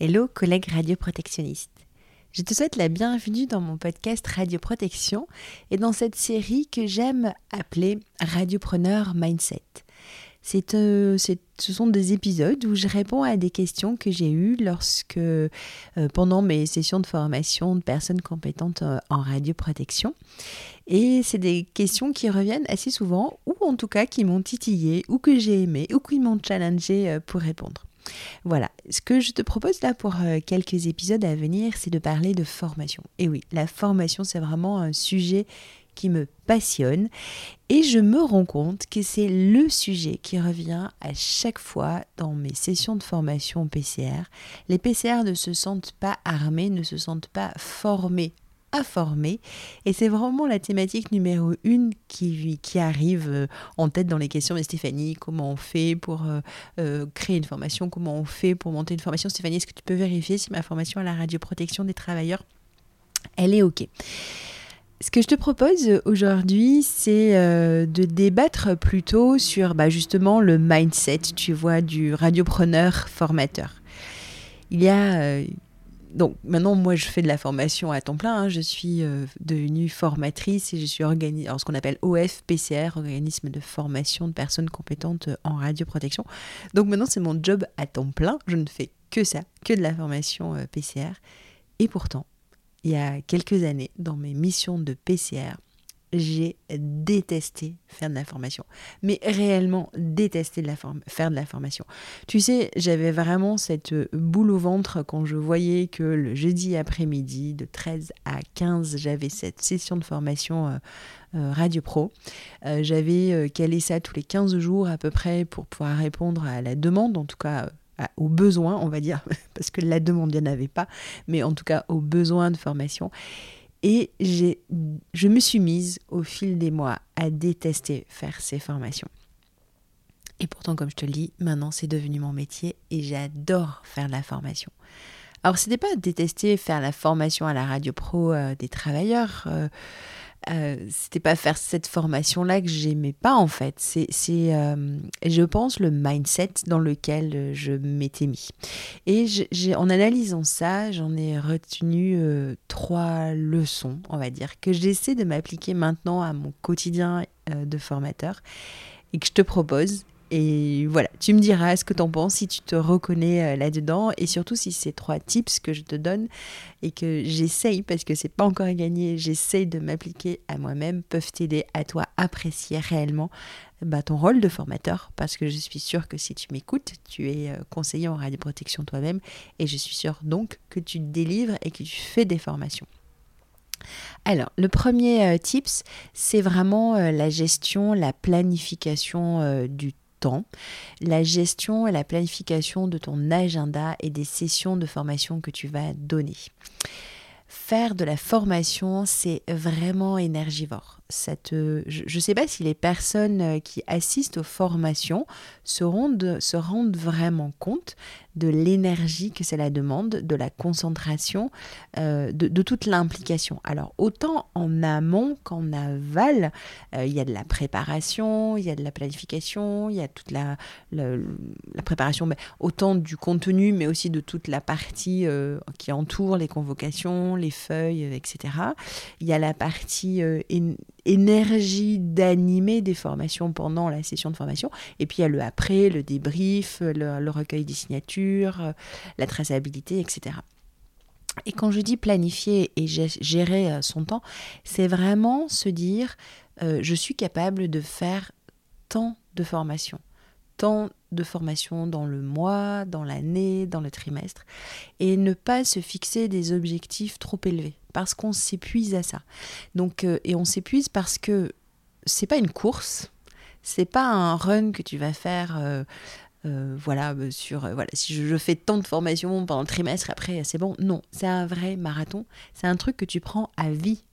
Hello collègues radioprotectionnistes. Je te souhaite la bienvenue dans mon podcast Radioprotection et dans cette série que j'aime appeler Radiopreneur Mindset. Euh, ce sont des épisodes où je réponds à des questions que j'ai eues lorsque, euh, pendant mes sessions de formation de personnes compétentes euh, en radioprotection. Et c'est des questions qui reviennent assez souvent, ou en tout cas qui m'ont titillé, ou que j'ai aimé, ou qui m'ont challengé pour répondre. Voilà, ce que je te propose là pour euh, quelques épisodes à venir, c'est de parler de formation. Et oui, la formation, c'est vraiment un sujet qui me passionne et je me rends compte que c'est le sujet qui revient à chaque fois dans mes sessions de formation PCR. Les PCR ne se sentent pas armés, ne se sentent pas formés à former. Et c'est vraiment la thématique numéro une qui, qui arrive euh, en tête dans les questions de Stéphanie. Comment on fait pour euh, euh, créer une formation? Comment on fait pour monter une formation? Stéphanie, est-ce que tu peux vérifier si ma formation à la radioprotection des travailleurs, elle est OK? Ce que je te propose aujourd'hui, c'est de débattre plutôt sur bah, justement le mindset, tu vois, du radiopreneur formateur. Il y a donc maintenant, moi, je fais de la formation à temps plein. Hein. Je suis euh, devenue formatrice et je suis organisée, ce qu'on appelle OFPCR, organisme de formation de personnes compétentes en radioprotection. Donc maintenant, c'est mon job à temps plein. Je ne fais que ça, que de la formation euh, PCR. Et pourtant, il y a quelques années, dans mes missions de PCR, j'ai détesté faire de la formation. Mais réellement détesté de la faire de la formation. Tu sais, j'avais vraiment cette boule au ventre quand je voyais que le jeudi après-midi, de 13 à 15, j'avais cette session de formation euh, euh, Radio Pro. Euh, j'avais calé ça tous les 15 jours à peu près pour pouvoir répondre à la demande, en tout cas aux besoins, on va dire, parce que la demande, il n'y en avait pas, mais en tout cas aux besoins de formation. Et je me suis mise au fil des mois à détester faire ces formations. Et pourtant, comme je te le dis, maintenant c'est devenu mon métier et j'adore faire de la formation. Alors, ce n'était pas détester faire la formation à la radio pro euh, des travailleurs. Euh, euh, c'était pas faire cette formation là que j'aimais pas en fait. C'est euh, je pense le mindset dans lequel je m'étais mis. Et j'ai en analysant ça j'en ai retenu euh, trois leçons on va dire que j'essaie de m'appliquer maintenant à mon quotidien de formateur et que je te propose et voilà, tu me diras ce que tu en penses, si tu te reconnais euh, là-dedans, et surtout si ces trois tips que je te donne et que j'essaye, parce que c'est pas encore gagné, j'essaye de m'appliquer à moi-même, peuvent t'aider à toi apprécier réellement bah, ton rôle de formateur, parce que je suis sûre que si tu m'écoutes, tu es euh, conseiller en radioprotection toi-même, et je suis sûre donc que tu délivres et que tu fais des formations. Alors, le premier euh, tips, c'est vraiment la gestion, la planification du la gestion et la planification de ton agenda et des sessions de formation que tu vas donner. Faire de la formation, c'est vraiment énergivore je ne sais pas si les personnes euh, qui assistent aux formations se rendent, vraiment compte de l'énergie que cela demande, de la concentration, euh, de, toute l'implication. Alors autant en amont qu'en aval, euh, il y a de la préparation, il y a de la planification, il y a toute la, préparation, autant du contenu, mais aussi de toute la partie qui entoure les convocations, les feuilles, etc. Il y a la partie énergie d'animer des formations pendant la session de formation. Et puis il y a le après, le débrief, le, recueil des signatures, euh, la traçabilité, etc. Et quand je dis planifier et gérer euh, son temps, c'est vraiment se dire euh, je suis capable de faire tant de formations, tant de formations dans le mois, dans l'année, dans le trimestre, et ne pas se fixer des objectifs trop élevés parce qu'on s'épuise à ça. Donc, euh, et on s'épuise parce que c'est pas une course, c'est pas un run que tu vas faire. Euh, euh, voilà, sur voilà, si je, fais tant de formations pendant le trimestre, après c'est bon. Non, c'est un vrai marathon. C'est un truc que tu prends à vie.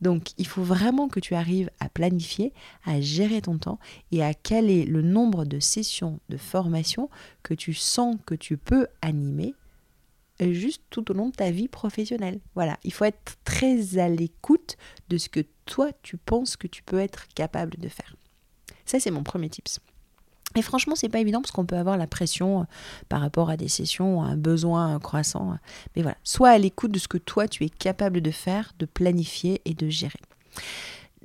Donc, il faut vraiment que tu arrives à planifier, à gérer ton temps et à caler le nombre de sessions de formation que tu sens que tu peux animer juste tout au long de ta vie professionnelle. Voilà, il faut être très à l'écoute de ce que toi tu penses que tu peux être capable de faire. Ça, c'est mon premier tips. Et franchement, c'est pas évident parce qu'on peut avoir la pression par rapport à des sessions, un besoin croissant. Mais voilà, sois à l'écoute de ce que toi tu es capable de faire, de planifier et de gérer.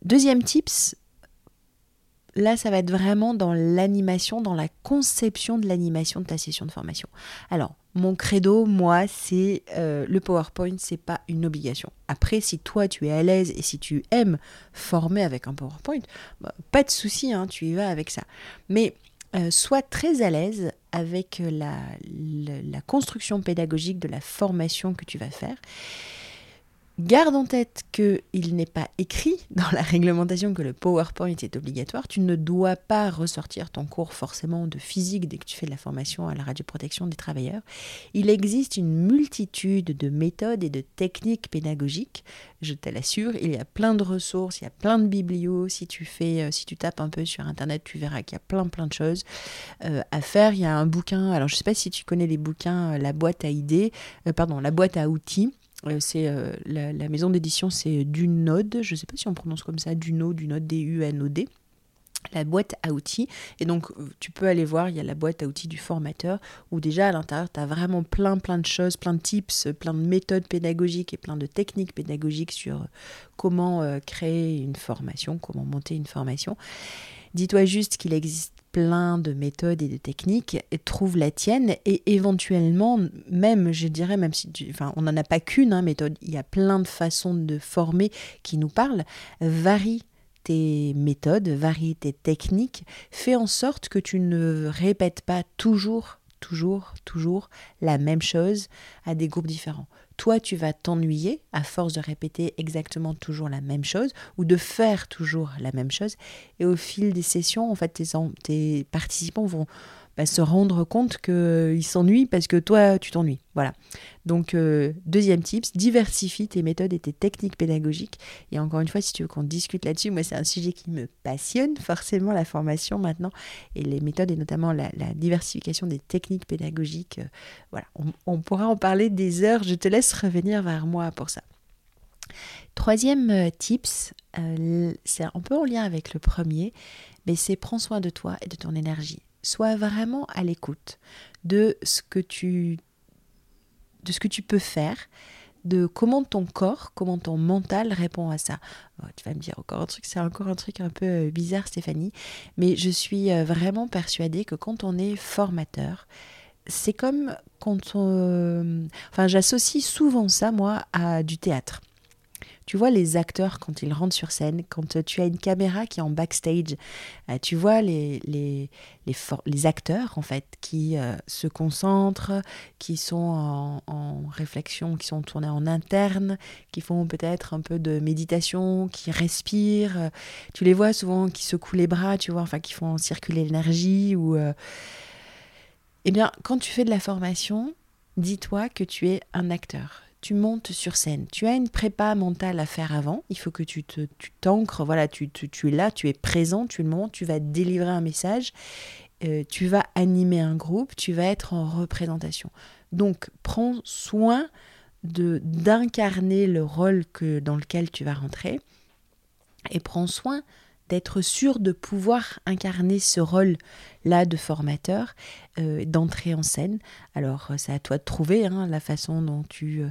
Deuxième tips, là, ça va être vraiment dans l'animation, dans la conception de l'animation de ta session de formation. Alors, mon credo, moi, c'est euh, le PowerPoint, c'est pas une obligation. Après, si toi tu es à l'aise et si tu aimes former avec un PowerPoint, bah, pas de souci, hein, tu y vas avec ça. Mais euh, sois très à l'aise avec la construction pédagogique de la formation que tu vas faire Garde en tête qu'il n'est pas écrit dans la réglementation que le PowerPoint est obligatoire. Tu ne dois pas ressortir ton cours forcément de physique dès que tu fais de la formation à la radioprotection des travailleurs. Il existe une multitude de méthodes et de techniques pédagogiques. Je te l'assure, il y a plein de ressources, il y a plein de biblios. Si tu euh, tapes un peu sur internet, tu verras qu'il y a plein plein de choses euh, à faire. Il y a un bouquin. Alors je ne sais pas si tu connais les bouquins, euh, la boîte à idées, pardon, la boîte à outils c'est euh, la, maison d'édition, c'est Dunod. Je ne sais pas si on prononce comme ça, Duno, Dunod, D-U-N-O-D la boîte à outils. Et donc, euh, tu peux aller voir, il y a la boîte à outils du formateur, où déjà à l'intérieur, tu as vraiment plein, plein de choses, plein de tips, plein de méthodes pédagogiques et plein de techniques pédagogiques sur comment créer une formation, comment monter une formation. Dis-toi juste qu'il existe plein de méthodes et de techniques, trouve la tienne et éventuellement, même, je dirais, même si enfin, on n'en a pas qu'une hein, méthode, il y a plein de façons de former qui nous parlent, varie tes méthodes, varie tes techniques, fais en sorte que tu ne répètes pas toujours, toujours, toujours la même chose à des groupes différents toi, tu vas t'ennuyer à force de répéter exactement toujours la même chose ou de faire toujours la même chose. Et au fil des sessions, en fait, tes, tes participants vont bah, se rendre compte qu'ils s'ennuient parce que toi, tu t'ennuies. Voilà. Donc, euh, deuxième tips, diversifie tes méthodes et tes techniques pédagogiques. Et encore une fois, si tu veux qu'on discute là-dessus, moi, c'est un sujet qui me passionne, forcément, la formation maintenant, et les méthodes, et notamment la, diversification des techniques pédagogiques. Euh, voilà, on, pourra en parler des heures. Je te laisse revenir vers moi pour ça. Troisième euh, tips, c'est un peu en lien avec le premier, mais c'est prends soin de toi et de ton énergie sois vraiment à l'écoute de ce que tu de ce que tu peux faire, de comment ton corps, comment ton mental répond à ça. Oh, tu vas me dire encore un truc, c'est encore un truc un peu euh, bizarre Stéphanie, mais je suis euh, vraiment persuadée que quand on est formateur, c'est comme quand on... Enfin, j'associe souvent ça, moi, à du théâtre. Tu vois les acteurs quand ils rentrent sur scène, quand tu as une caméra qui est en backstage, euh, tu vois les, les, les, acteurs en fait qui euh, se concentrent, qui sont en, réflexion, qui sont tournés en interne, qui font peut-être un peu de méditation, qui respirent. Tu les vois souvent qui secouent les bras, tu vois, enfin qui font circuler l'énergie ou... Euh, eh bien, quand tu fais de la formation, dis-toi que tu es un acteur tu montes sur scène. Tu as une prépa mentale à faire avant. Il faut que tu te, tu t'ancres. Voilà, tu, tu, es là, tu es présent, tu le montes, tu vas délivrer un message, euh, tu vas animer un groupe, tu vas être en représentation. Donc, prends soin de d'incarner le rôle que, dans lequel tu vas rentrer et prends soin d'être sûr de pouvoir incarner ce rôle-là de formateur, euh, d'entrer en scène. Alors, c'est à toi de trouver hein, la façon dont tu, euh,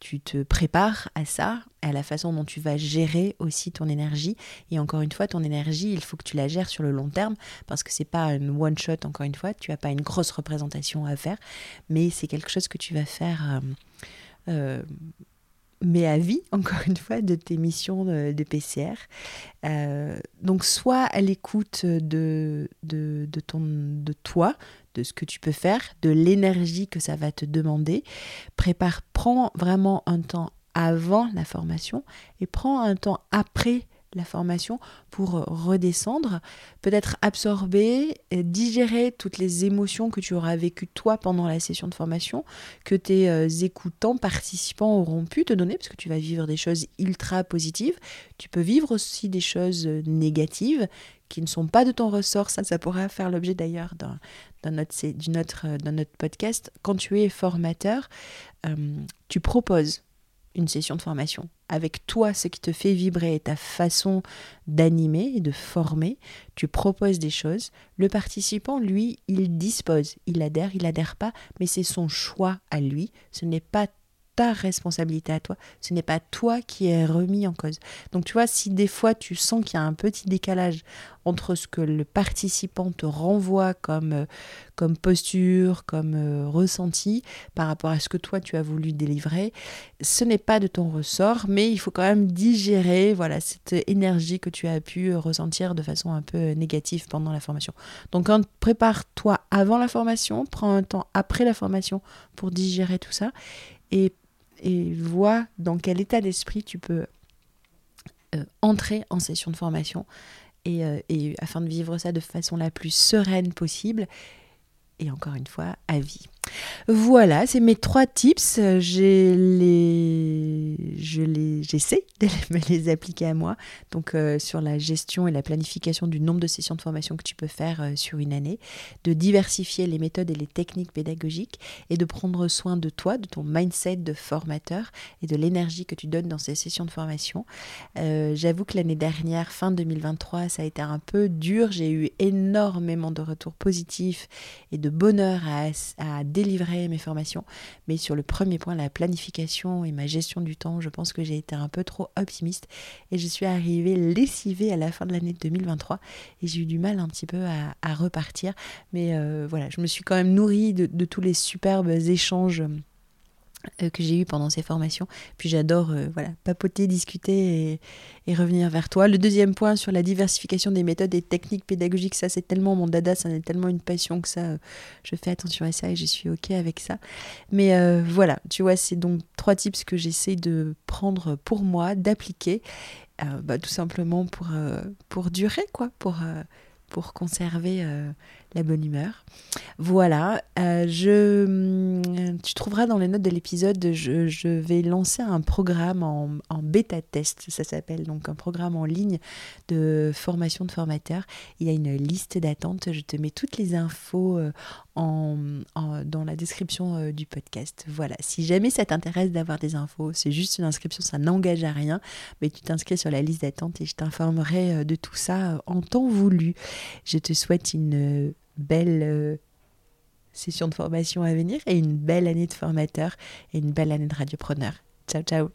tu te prépares à ça, à la façon dont tu vas gérer aussi ton énergie. Et encore une fois, ton énergie, il faut que tu la gères sur le long terme, parce que c'est pas une one-shot, encore une fois, tu n'as pas une grosse représentation à faire, mais c'est quelque chose que tu vas faire... Euh, mais à vie, encore une fois, de tes missions de, PCR. Euh, donc, sois à l'écoute de, de, de, de toi, de ce que tu peux faire, de l'énergie que ça va te demander. Prépare, prends vraiment un temps avant la formation et prends un temps après la formation pour redescendre, peut-être absorber, digérer toutes les émotions que tu auras vécues toi pendant la session de formation, que tes euh, écoutants, participants auront pu te donner, parce que tu vas vivre des choses ultra positives. Tu peux vivre aussi des choses négatives qui ne sont pas de ton ressort. Ça, ça pourra faire l'objet d'ailleurs dans, dans notre podcast. Quand tu es formateur, euh, tu proposes une session de formation. Avec toi, ce qui te fait vibrer et ta façon d'animer et de former, tu proposes des choses. Le participant, lui, il dispose, il adhère, il adhère pas, mais c'est son choix à lui. Ce n'est pas ta responsabilité à toi. Ce n'est pas toi qui es remis en cause. Donc tu vois, si des fois tu sens qu'il y a un petit décalage entre ce que le participant te renvoie comme, euh, comme posture, comme euh, ressenti par rapport à ce que toi tu as voulu délivrer, ce n'est pas de ton ressort, mais il faut quand même digérer voilà, cette énergie que tu as pu ressentir de façon un peu négative pendant la formation. Donc prépare-toi avant la formation, prends un temps après la formation pour digérer tout ça et et vois dans quel état d'esprit tu peux euh, entrer en session de formation euh, et, afin de vivre ça de façon la plus sereine possible et encore une fois à vie. Voilà, c'est mes trois tips. je les, j'essaie de les appliquer à moi. Donc euh, sur la gestion et la planification du nombre de sessions de formation que tu peux faire euh, sur une année, de diversifier les méthodes et les techniques pédagogiques et de prendre soin de toi, de ton mindset de formateur et de l'énergie que tu donnes dans ces sessions de formation. Euh, j'avoue que l'année dernière, fin 2023, ça a été un peu dur. J'ai eu énormément de retours positifs et de bonheur à, délivrer mes formations. Mais sur le premier point, la planification et ma gestion du temps, je pense que j'ai été un peu trop optimiste et je suis arrivée lessivée à la fin de l'année 2023 et j'ai eu du mal un petit peu à, repartir. Mais euh, voilà, je me suis quand même nourrie de tous les superbes échanges que j'ai eu pendant ces formations. Puis j'adore euh, voilà, papoter, discuter et, revenir vers toi. Le deuxième point sur la diversification des méthodes et techniques pédagogiques, ça c'est tellement mon dada, ça est tellement une passion que ça, euh, je fais attention à ça et je suis ok avec ça. Mais voilà, tu vois, c'est donc trois tips que j'essaie de prendre pour moi, d'appliquer, bah, tout simplement pour, pour durer, quoi, pour pour conserver euh, la bonne humeur. Voilà, euh, je, hum, tu trouveras dans les notes de l'épisode, je, vais lancer un programme en, bêta test, ça s'appelle donc un programme en ligne de formation de formateurs. Il y a une liste d'attente, je te mets toutes les infos euh, en, dans la description du podcast. Voilà, si jamais ça t'intéresse d'avoir des infos, c'est juste une inscription, ça n'engage à rien, mais tu t'inscris sur la liste d'attente et je t'informerai de tout ça en temps voulu. Je te souhaite une belle euh, session de formation à venir et une belle année de formateur et une belle année de radiopreneur. Ciao, ciao